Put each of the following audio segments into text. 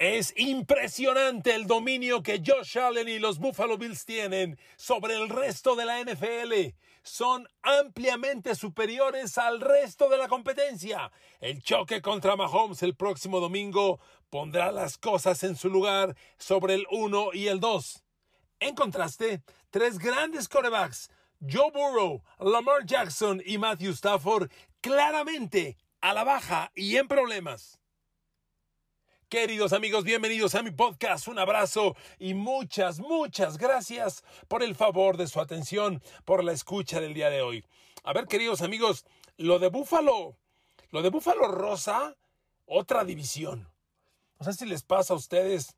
Es impresionante el dominio que Josh Allen y los Buffalo Bills tienen sobre el resto de la NFL. Son ampliamente superiores al resto de la competencia. El choque contra Mahomes el próximo domingo pondrá las cosas en su lugar sobre el 1 y el 2. En contraste, tres grandes corebacks, Joe Burrow, Lamar Jackson y Matthew Stafford, claramente a la baja y en problemas. Queridos amigos, bienvenidos a mi podcast. Un abrazo y muchas, muchas gracias por el favor de su atención, por la escucha del día de hoy. A ver, queridos amigos, lo de Búfalo, lo de Búfalo Rosa, otra división. No sé si les pasa a ustedes,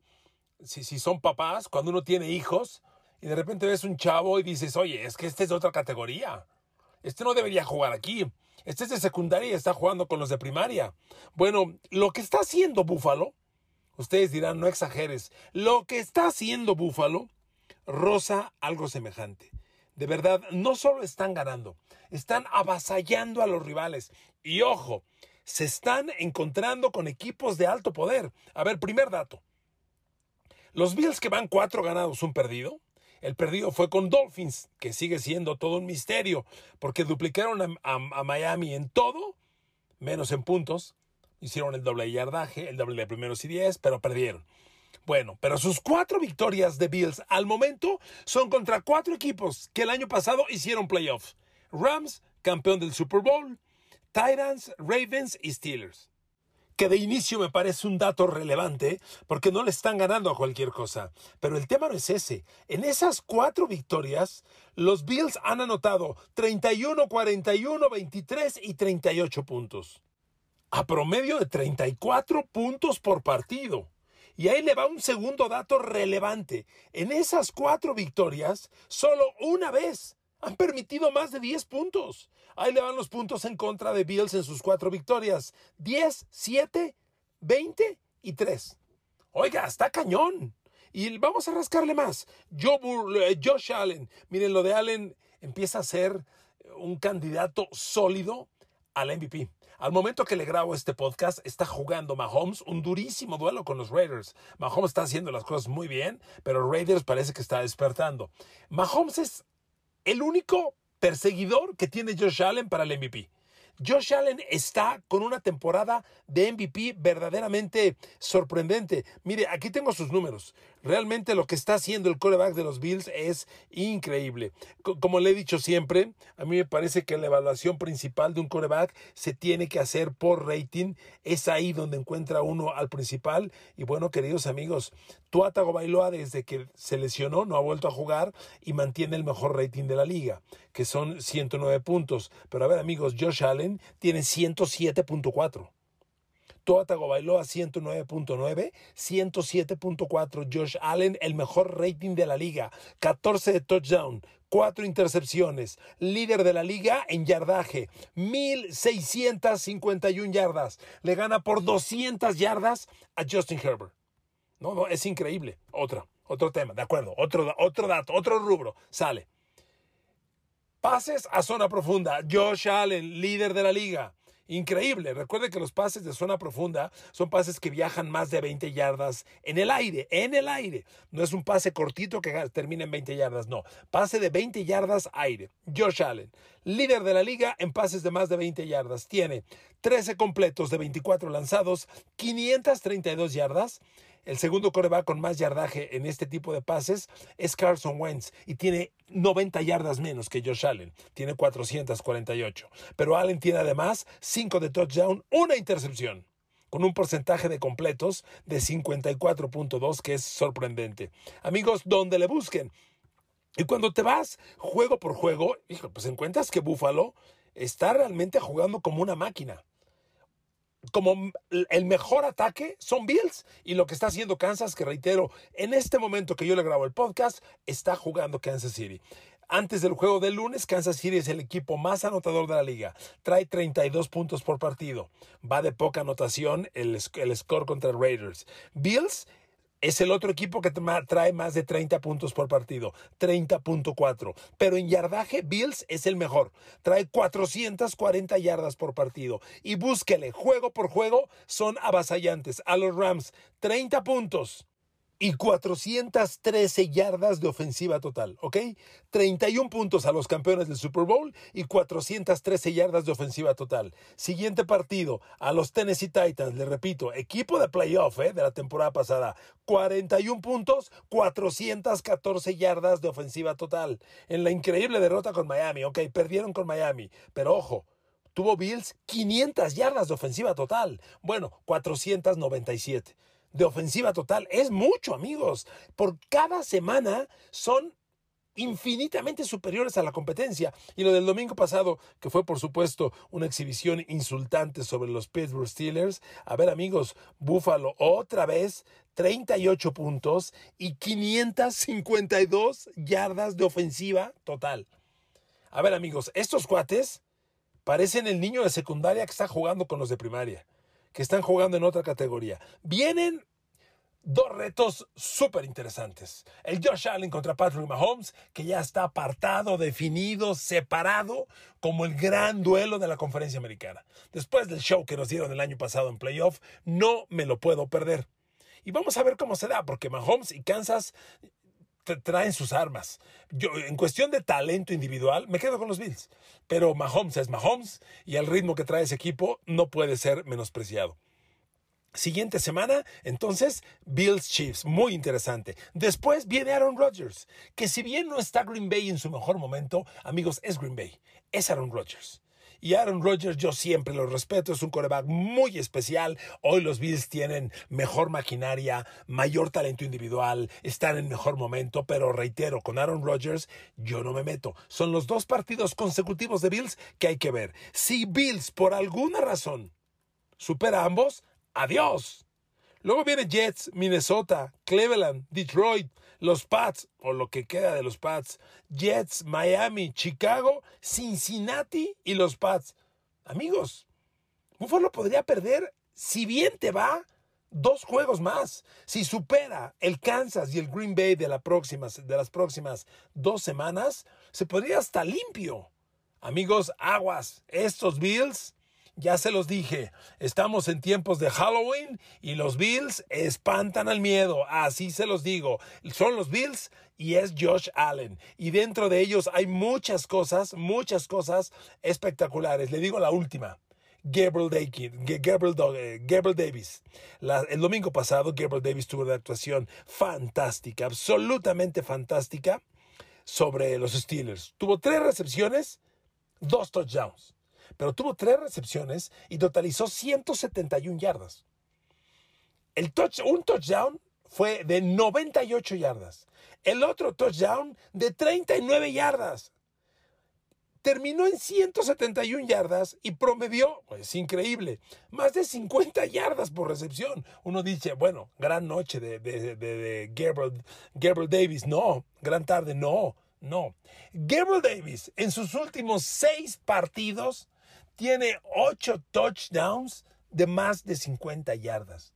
si, si son papás, cuando uno tiene hijos y de repente ves un chavo y dices, oye, es que este es de otra categoría. Este no debería jugar aquí. Este es de secundaria y está jugando con los de primaria. Bueno, lo que está haciendo Búfalo Ustedes dirán, no exageres. Lo que está haciendo Búfalo rosa algo semejante. De verdad, no solo están ganando, están avasallando a los rivales. Y ojo, se están encontrando con equipos de alto poder. A ver, primer dato. Los Bills que van cuatro ganados, un perdido. El perdido fue con Dolphins, que sigue siendo todo un misterio, porque duplicaron a, a Miami en todo, menos en puntos. Hicieron el doble yardaje, el doble de primeros y diez, pero perdieron. Bueno, pero sus cuatro victorias de Bills al momento son contra cuatro equipos que el año pasado hicieron playoffs. Rams, campeón del Super Bowl, Titans, Ravens y Steelers. Que de inicio me parece un dato relevante porque no le están ganando a cualquier cosa. Pero el tema no es ese. En esas cuatro victorias, los Bills han anotado 31, 41, 23 y 38 puntos a promedio de 34 puntos por partido. Y ahí le va un segundo dato relevante. En esas cuatro victorias, solo una vez han permitido más de 10 puntos. Ahí le van los puntos en contra de Bills en sus cuatro victorias. 10, 7, 20 y 3. Oiga, está cañón. Y vamos a rascarle más. Eh, Josh Allen. Miren, lo de Allen empieza a ser un candidato sólido al MVP. Al momento que le grabo este podcast, está jugando Mahomes un durísimo duelo con los Raiders. Mahomes está haciendo las cosas muy bien, pero Raiders parece que está despertando. Mahomes es el único perseguidor que tiene Josh Allen para el MVP. Josh Allen está con una temporada de MVP verdaderamente sorprendente. Mire, aquí tengo sus números. Realmente lo que está haciendo el coreback de los Bills es increíble. Como le he dicho siempre, a mí me parece que la evaluación principal de un coreback se tiene que hacer por rating. Es ahí donde encuentra uno al principal. Y bueno, queridos amigos, Tua Tagovailoa desde que se lesionó no ha vuelto a jugar y mantiene el mejor rating de la liga, que son 109 puntos. Pero a ver, amigos, Josh Allen tiene 107.4. Tua Tagovailoa 109.9, 107.4 Josh Allen, el mejor rating de la liga, 14 de touchdown, 4 intercepciones, líder de la liga en yardaje, 1651 yardas, le gana por 200 yardas a Justin Herbert. No, no, es increíble. Otra, otro tema, de acuerdo, otro, otro dato, otro rubro, sale. Pases a zona profunda. Josh Allen, líder de la liga. Increíble. Recuerde que los pases de zona profunda son pases que viajan más de 20 yardas en el aire, en el aire. No es un pase cortito que termina en 20 yardas, no. Pase de 20 yardas aire. Josh Allen, líder de la liga en pases de más de 20 yardas. Tiene 13 completos de 24 lanzados, 532 yardas. El segundo coreback con más yardaje en este tipo de pases es Carson Wentz y tiene 90 yardas menos que Josh Allen. Tiene 448. Pero Allen tiene además 5 de touchdown, una intercepción con un porcentaje de completos de 54.2 que es sorprendente. Amigos, donde le busquen. Y cuando te vas juego por juego, pues encuentras que Buffalo está realmente jugando como una máquina como el mejor ataque son Bills y lo que está haciendo Kansas, que reitero, en este momento que yo le grabo el podcast, está jugando Kansas City. Antes del juego del lunes, Kansas City es el equipo más anotador de la liga. Trae 32 puntos por partido. Va de poca anotación el, el score contra Raiders. Bills es el otro equipo que trae más de 30 puntos por partido, 30.4. Pero en yardaje, Bills es el mejor. Trae 440 yardas por partido. Y búsquele, juego por juego, son avasallantes. A los Rams, 30 puntos y 413 yardas de ofensiva total, ¿ok? 31 puntos a los campeones del Super Bowl y 413 yardas de ofensiva total. Siguiente partido, a los Tennessee Titans, le repito, equipo de playoff ¿eh? de la temporada pasada, 41 puntos, 414 yardas de ofensiva total. En la increíble derrota con Miami, ¿ok? Perdieron con Miami, pero ojo, tuvo Bills 500 yardas de ofensiva total. Bueno, 497 de ofensiva total. Es mucho, amigos. Por cada semana son infinitamente superiores a la competencia. Y lo del domingo pasado, que fue por supuesto una exhibición insultante sobre los Pittsburgh Steelers. A ver amigos, Buffalo otra vez 38 puntos y 552 yardas de ofensiva total. A ver amigos, estos cuates parecen el niño de secundaria que está jugando con los de primaria que están jugando en otra categoría. Vienen dos retos súper interesantes. El Josh Allen contra Patrick Mahomes, que ya está apartado, definido, separado como el gran duelo de la conferencia americana. Después del show que nos dieron el año pasado en playoff, no me lo puedo perder. Y vamos a ver cómo se da, porque Mahomes y Kansas traen sus armas. Yo, en cuestión de talento individual, me quedo con los Bills. Pero Mahomes es Mahomes y el ritmo que trae ese equipo no puede ser menospreciado. Siguiente semana, entonces, Bills Chiefs, muy interesante. Después viene Aaron Rodgers, que si bien no está Green Bay en su mejor momento, amigos, es Green Bay, es Aaron Rodgers. Y Aaron Rodgers yo siempre lo respeto, es un coreback muy especial. Hoy los Bills tienen mejor maquinaria, mayor talento individual, están en mejor momento, pero reitero, con Aaron Rodgers yo no me meto. Son los dos partidos consecutivos de Bills que hay que ver. Si Bills por alguna razón supera a ambos, adiós. Luego viene Jets, Minnesota, Cleveland, Detroit, los Pats, o lo que queda de los Pats, Jets, Miami, Chicago, Cincinnati y los Pats. Amigos, Buffalo podría perder, si bien te va, dos juegos más. Si supera el Kansas y el Green Bay de, de las próximas dos semanas, se podría hasta limpio. Amigos, aguas, estos Bills ya se los dije, estamos en tiempos de Halloween y los Bills espantan al miedo, así se los digo. Son los Bills y es Josh Allen. Y dentro de ellos hay muchas cosas, muchas cosas espectaculares. Le digo la última. Gabriel, Gabriel, Davis. el domingo pasado, Gabriel Davis tuvo una actuación fantástica, absolutamente fantástica sobre los Steelers. Tuvo tres recepciones, dos touchdowns pero tuvo tres recepciones y totalizó 171 yardas. El touch, un touchdown fue de 98 yardas. El otro touchdown de 39 yardas. Terminó en 171 yardas y promedió, es pues, increíble, más de 50 yardas por recepción. Uno dice, bueno, gran noche de, de, Gabriel Davis. No, gran tarde, no, no. Gabriel Davis en sus últimos seis partidos tiene ocho touchdowns de más de 50 yardas.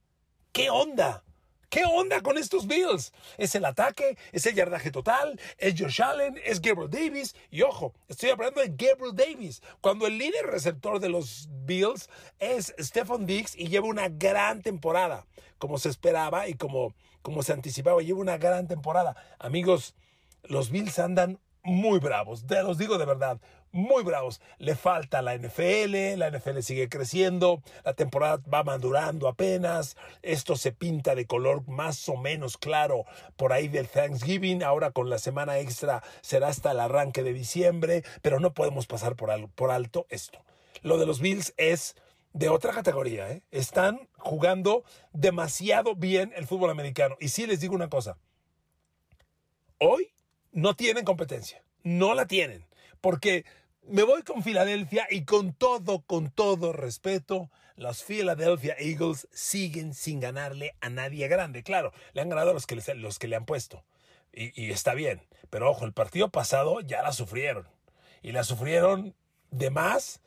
¿Qué onda? ¿Qué onda con estos Bills? Es el ataque, es el yardaje total, es Josh Allen, es Gabriel Davis. Y ojo, estoy hablando de Gabriel Davis. Cuando el líder receptor de los Bills es Stephon Diggs y lleva una gran temporada, como se esperaba y como, como se anticipaba, lleva una gran temporada. Amigos, los Bills andan muy bravos, te los digo de verdad, muy bravos. Le falta la NFL, la NFL sigue creciendo, la temporada va madurando apenas, esto se pinta de color más o menos claro por ahí del Thanksgiving, ahora con la semana extra será hasta el arranque de diciembre, pero no podemos pasar por, alto esto. Lo de los Bills es de otra categoría, ¿eh? están jugando demasiado bien el fútbol americano. Y sí les digo una cosa, hoy no tienen competencia, no la tienen, porque me voy con Filadelfia y con todo, con todo respeto, los Philadelphia Eagles siguen sin ganarle a nadie grande. Claro, le han ganado a los que, los que le han puesto. Y, y, está bien. Pero ojo, el partido pasado ya la sufrieron. Y la sufrieron de más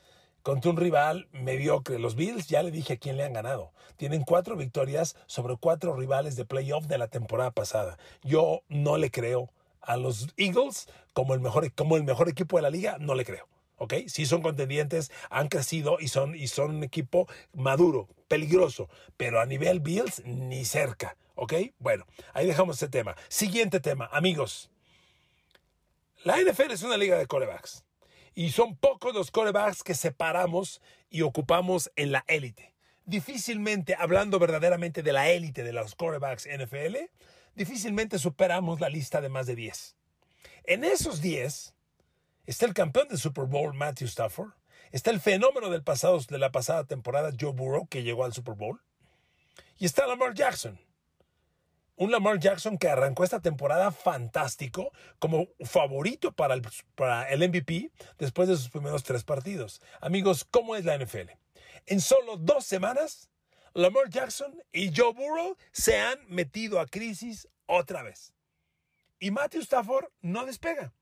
contra un rival mediocre. Los Bills, ya le dije a quién le han ganado. Tienen cuatro victorias sobre cuatro rivales de playoff de la temporada pasada. Yo no le creo a los Eagles como el mejor, como el mejor equipo de la liga, no le creo. ¿ok? Sí son contendientes, han crecido y son, y son un equipo maduro, peligroso, pero a nivel Bills ni cerca, ¿ok? Bueno, ahí dejamos ese tema. Siguiente tema, amigos. La NFL es una liga de corebacks y son pocos los corebacks que separamos y ocupamos en la élite. Difícilmente, hablando verdaderamente de la élite de los corebacks NFL, difícilmente superamos la lista de más de 10. En esos 10 está el campeón del Super Bowl, Matthew Stafford, está el fenómeno de la pasada temporada, Joe Burrow, que llegó al Super Bowl, y está Lamar Jackson, un Lamar Jackson que arrancó esta temporada fantástico como favorito para el, para el MVP después de sus primeros tres partidos. Amigos, ¿cómo es la NFL? En solo dos semanas, Lamar Jackson y Joe Burrow se han metido a crisis otra vez. Y Matthew Stafford no despega.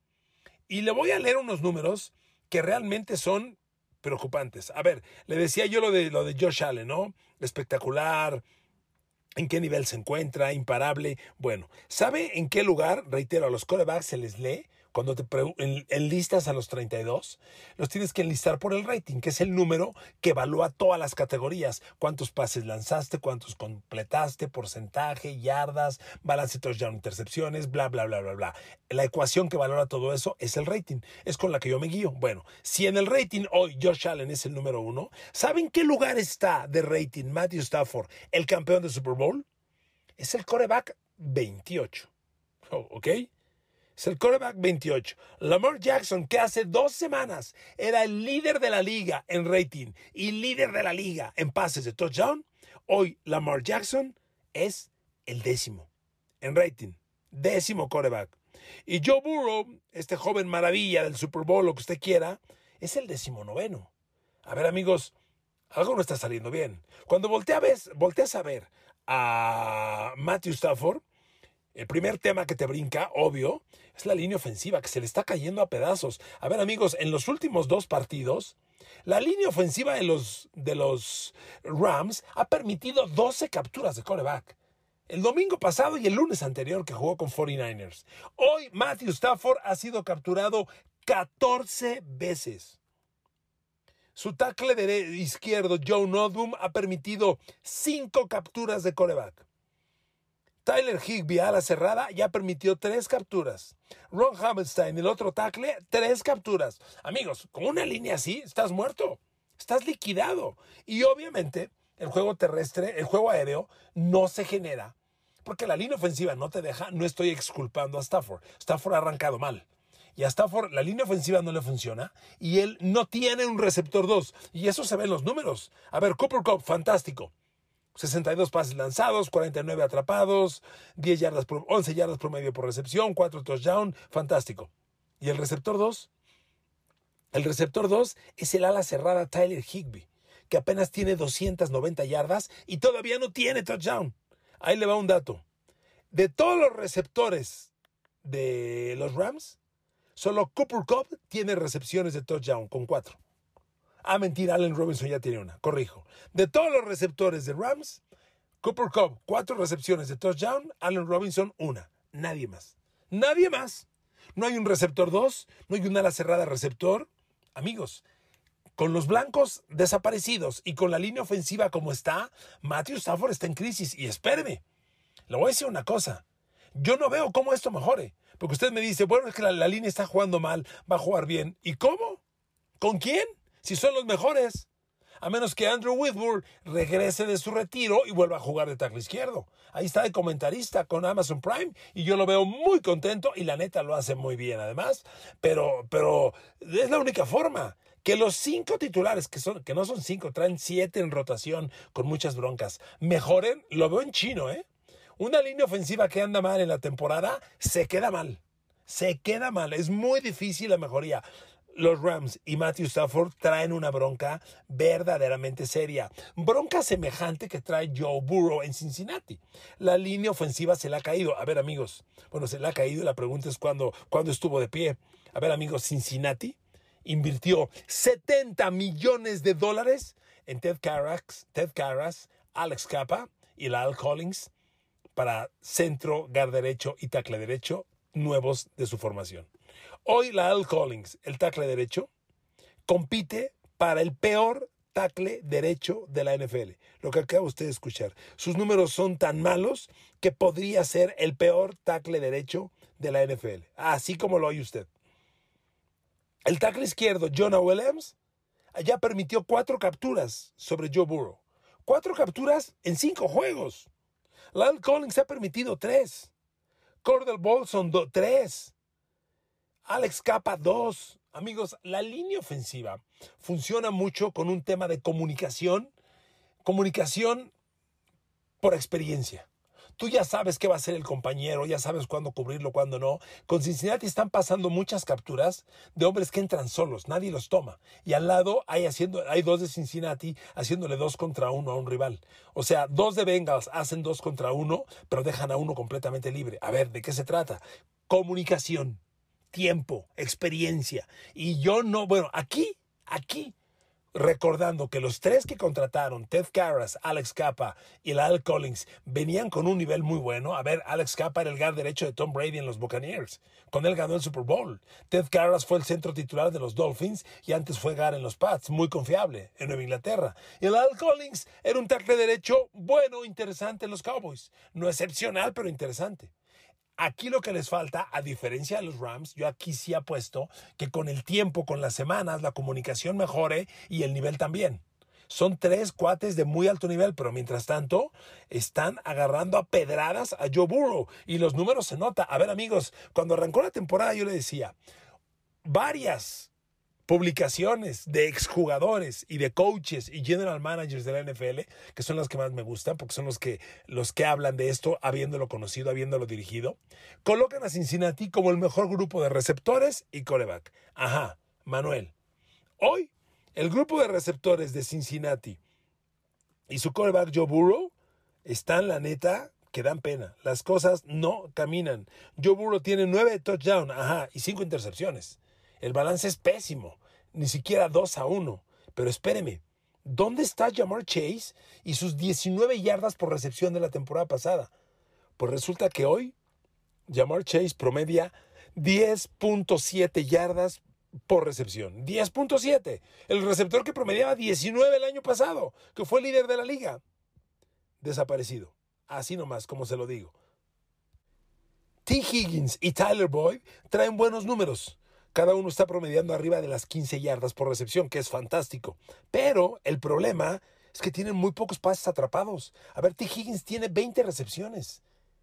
Y le voy a leer unos números que realmente son preocupantes. A ver, le decía yo lo de, lo de Josh Allen, ¿no? Espectacular, en qué nivel se encuentra, imparable. Bueno, ¿sabe en qué lugar, reitero, a los corebacks se les lee? Cuando te enlistas a los 32, los tienes que enlistar por el rating, que es el número que evalúa todas las categorías. Cuántos pases lanzaste, cuántos completaste, porcentaje, yardas, balance touchdown, intercepciones, bla, bla, bla, bla, bla. La ecuación que valora todo eso es el rating. Es con la que yo me guío. Bueno, si en el rating hoy Josh Allen es el número uno, ¿saben qué lugar está de rating Matthew Stafford, el campeón de Super Bowl? Es el coreback 28. ¿Ok? Es el quarterback 28. Lamar Jackson, que hace dos semanas era el líder de la liga en rating y líder de la liga en pases de touchdown, hoy Lamar Jackson es el décimo en rating. Décimo quarterback. Y Joe Burrow, este joven maravilla del Super Bowl, lo que usted quiera, es el noveno. A ver, amigos, algo no está saliendo bien. Cuando volteas a ver a Matthew Stafford, el primer tema que te brinca, obvio, es la línea ofensiva que se le está cayendo a pedazos. A ver amigos, en los últimos dos partidos, la línea ofensiva de los, de los Rams ha permitido 12 capturas de coreback. El domingo pasado y el lunes anterior que jugó con 49ers. Hoy Matthew Stafford ha sido capturado 14 veces. Su tackle izquierdo, Joe Nodum, ha permitido 5 capturas de coreback. Tyler Higby a la cerrada ya permitió tres capturas. Ron Hammerstein, el otro tackle, tres capturas. Amigos, con una línea así, estás muerto. Estás liquidado. Y obviamente, el juego terrestre, el juego aéreo, no se genera. Porque la línea ofensiva no te deja. No estoy exculpando a Stafford. Stafford ha arrancado mal. Y a Stafford la línea ofensiva no le funciona y él no tiene un receptor 2. Y eso se ve en los números. A ver, Cooper Cup, fantástico. 62 pases lanzados, 49 atrapados, 10 yardas 11 yardas promedio por recepción, 4 touchdowns, fantástico. ¿Y el receptor 2? El receptor 2 es el ala cerrada Tyler Higby, que apenas tiene 290 yardas y todavía no tiene touchdown. Ahí le va un dato. De todos los receptores de los Rams, solo Cooper Cup tiene recepciones de touchdown con 4. Ah, mentira, Allen Robinson ya tiene una, corrijo. De todos los receptores de Rams, Cooper Cup, cuatro recepciones de touchdown, Allen Robinson, una. Nadie más. Nadie más. No hay un receptor dos, no hay un ala cerrada receptor. Amigos, con los blancos desaparecidos y con la línea ofensiva como está, Matthew Stafford está en crisis. Y espéreme, le voy a decir una cosa. Yo no veo cómo esto mejore. Porque usted me dice, bueno, es que la, la línea está jugando mal, va a jugar bien. ¿Y cómo? ¿Con quién? Si son los mejores. A menos que Andrew Whitworth regrese de su retiro y vuelva a jugar de tackle izquierdo. Ahí está de comentarista con Amazon Prime y yo lo veo muy contento y la neta lo hace muy bien además. Pero, pero es la única forma que los cinco titulares, que, son, que no son cinco, traen siete en rotación con muchas broncas, mejoren, lo veo en chino, ¿eh? Una línea ofensiva que anda mal en la temporada se queda mal. Se queda mal. Es muy difícil la mejoría los Rams y Matthew Stafford traen una bronca verdaderamente seria. Bronca semejante que trae Joe Burrow en Cincinnati. La línea ofensiva se le ha caído. A ver, amigos. Bueno, se le ha caído y la pregunta es cuándo, cuándo estuvo de pie. A ver, amigos, Cincinnati invirtió 70 millones de dólares en Ted Carras, Ted Carras, Alex Capa y Lyle Collins para centro, guard derecho y tackle derecho nuevos de su formación. Hoy Lyle Collins, el tackle derecho, compite para el peor tackle derecho de la NFL. Lo que acaba usted de escuchar. Sus números son tan malos que podría ser el peor tackle derecho de la NFL. Así como lo oye usted. El tackle izquierdo, Jonah Williams, ya permitió cuatro capturas sobre Joe Burrow. Cuatro capturas en cinco juegos. Lyle Collins ha permitido tres. Cordell Bolson, tres. Alex Capa, dos. Amigos, la línea ofensiva funciona mucho con un tema de comunicación. Comunicación por experiencia. Tú ya sabes qué va a ser el compañero, ya sabes cuándo cubrirlo, cuándo no. Con Cincinnati están pasando muchas capturas de hombres que entran solos, nadie los toma. Y al lado hay, haciendo, hay dos de Cincinnati haciéndole dos contra uno a un rival. O sea, dos de Bengals hacen dos contra uno, pero dejan a uno completamente libre. A ver, ¿de qué se trata? Comunicación, tiempo, experiencia. Y yo no, bueno, aquí, aquí recordando que los tres que contrataron, Ted Carras, Alex Capa y Lyle Collins, venían con un nivel muy bueno. A ver, Alex Capa era el guard derecho de Tom Brady en los Buccaneers. Con él ganó el Super Bowl. Ted Carras fue el centro titular de los Dolphins y antes fue guard en los Pats, muy confiable en Nueva Inglaterra. Y Lyle Collins era un tackle derecho bueno, interesante en los Cowboys. No excepcional, pero interesante. Aquí lo que les falta, a diferencia de los Rams, yo aquí sí apuesto que con el tiempo, con las semanas, la comunicación mejore y el nivel también. Son tres cuates de muy alto nivel, pero mientras tanto están agarrando a pedradas a Joe Burrow y los números se nota. A ver amigos, cuando arrancó la temporada yo le decía, varias publicaciones de exjugadores y de coaches y general managers de la NFL, que son las que más me gustan, porque son los que, los que hablan de esto, habiéndolo conocido, habiéndolo dirigido, colocan a Cincinnati como el mejor grupo de receptores y coreback. Ajá, Manuel. Hoy, el grupo de receptores de Cincinnati y su coreback Joe Burrow están, la neta, que dan pena. Las cosas no caminan. Joe Burrow tiene nueve touchdowns, ajá, y cinco intercepciones. El balance es pésimo, ni siquiera 2 a 1. Pero espéreme, ¿dónde está Jamar Chase y sus 19 yardas por recepción de la temporada pasada? Pues resulta que hoy Jamar Chase promedia 10.7 yardas por recepción. 10.7. El receptor que promediaba 19 el año pasado, que fue líder de la liga. Desaparecido. Así nomás, como se lo digo. T. Higgins y Tyler Boyd traen buenos números. Cada uno está promediando arriba de las 15 yardas por recepción, que es fantástico. Pero el problema es que tienen muy pocos pases atrapados. A ver, T. Higgins tiene 20 recepciones.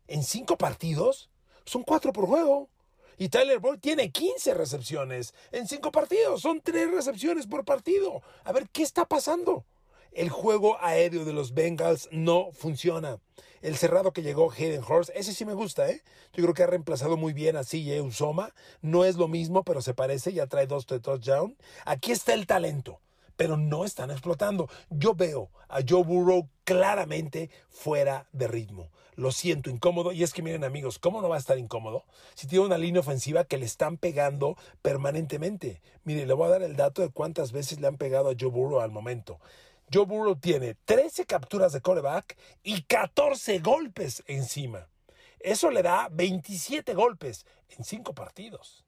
En 5 partidos son 4 por juego. Y Tyler Boyd tiene 15 recepciones en 5 partidos. Son 3 recepciones por partido. A ver, ¿qué está pasando? El juego aéreo de los Bengals no funciona. El cerrado que llegó, Hayden Horst, ese sí me gusta, ¿eh? Yo creo que ha reemplazado muy bien a CJ Usoma. No es lo mismo, pero se parece, ya trae dos de touchdown. Aquí está el talento, pero no están explotando. Yo veo a Joe Burrow claramente fuera de ritmo. Lo siento, incómodo. Y es que miren amigos, ¿cómo no va a estar incómodo? Si tiene una línea ofensiva que le están pegando permanentemente. Mire, le voy a dar el dato de cuántas veces le han pegado a Joe Burrow al momento. Joe Burrow tiene 13 capturas de coreback y 14 golpes encima. Eso le da 27 golpes en 5 partidos.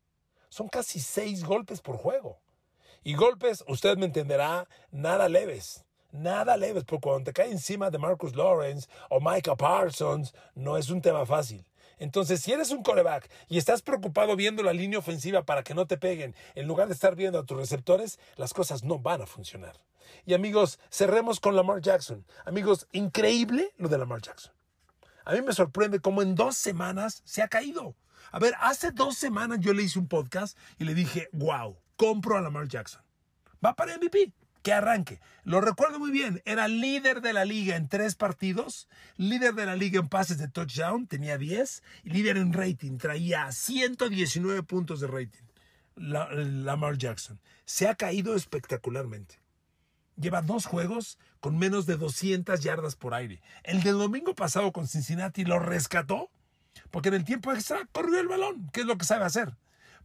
Son casi 6 golpes por juego. Y golpes, usted me entenderá, nada leves. Nada leves, porque cuando te cae encima de Marcus Lawrence o Micah Parsons, no es un tema fácil. Entonces, si eres un coreback y estás preocupado viendo la línea ofensiva para que no te peguen, en lugar de estar viendo a tus receptores, las cosas no van a funcionar. Y amigos, cerremos con Lamar Jackson. Amigos, increíble lo de Lamar Jackson. A mí me sorprende cómo en dos semanas se ha caído. A ver, hace dos semanas yo le hice un podcast y le dije, wow, compro a Lamar Jackson. Va para MVP que arranque. Lo recuerdo muy bien, era líder de la liga en tres partidos, líder de la liga en pases de touchdown, tenía 10, y líder en rating, traía 119 puntos de rating. Lamar Jackson. Se ha caído espectacularmente. Lleva dos juegos con menos de 200 yardas por aire. El del domingo pasado con Cincinnati lo rescató porque en el tiempo extra corrió el balón, que es lo que sabe hacer.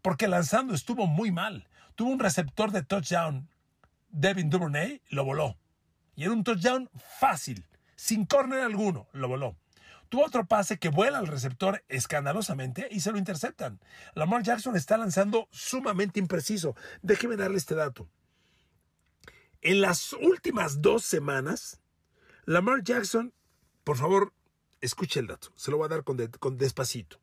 Porque lanzando estuvo muy mal Tuvo un receptor de touchdown, Devin Duvernay, lo voló. Y era un touchdown fácil, sin córner alguno, lo voló. Tuvo otro pase que vuela al receptor escandalosamente y se lo interceptan. Lamar Jackson está lanzando sumamente impreciso. Déjeme darle este dato. En las últimas dos semanas, Lamar Jackson, por favor, escuche el dato, se lo voy a dar con, despacito.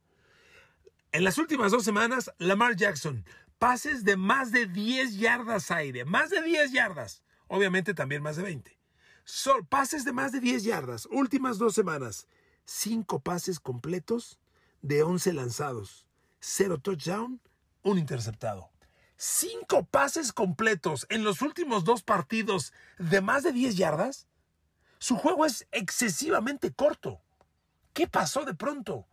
En las últimas dos semanas, Lamar Jackson, pases de más de 10 yardas aire, más de 10 yardas, obviamente también más de 20. Sol, pases de más de 10 yardas, últimas dos semanas, 5 pases completos de 11 lanzados, 0 touchdown, un interceptado. 5 pases completos en los últimos dos partidos de más de 10 yardas. Su juego es excesivamente corto. ¿Qué pasó de pronto?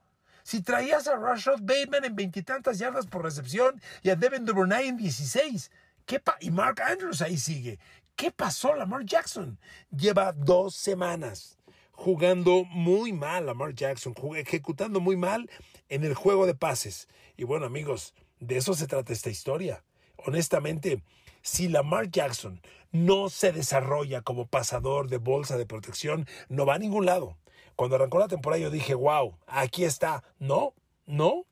Si traías a Rashad Bateman en veintitantas yardas por recepción y a Devin Duvernay en 16, ¿qué y Mark Andrews ahí sigue. ¿Qué pasó Lamar Jackson? Lleva dos semanas jugando muy mal Lamar Jackson, ejecutando muy mal en el juego de pases. Y bueno amigos, de eso se trata esta historia. Honestamente, si Lamar Jackson no se desarrolla como pasador de bolsa de protección, no va a ningún lado. Cuando arrancó la temporada yo dije, wow, aquí está. No, no.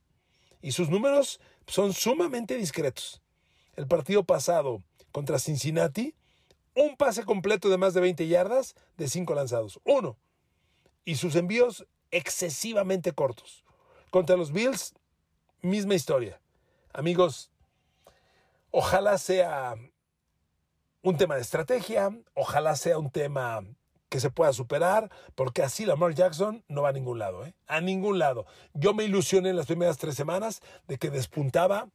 Y sus números son sumamente discretos. El partido pasado contra Cincinnati, un pase completo de más de 20 yardas de 5 lanzados. Uno. Y sus envíos excesivamente cortos. Contra los Bills, misma historia. Amigos, ojalá sea un tema de estrategia, ojalá sea un tema que se pueda superar, porque así Lamar Jackson no va a ningún lado, ¿eh? A ningún lado. Yo me ilusioné en las primeras tres semanas de que despuntaba,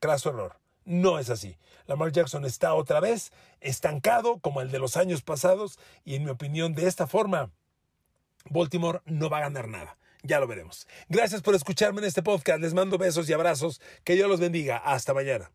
craso error. No es así. Lamar Jackson está otra vez estancado como el de los años pasados y en mi opinión de esta forma Baltimore no va a ganar nada. Ya lo veremos. Gracias por escucharme en este podcast. Les mando besos y abrazos. Que Dios los bendiga. Hasta mañana.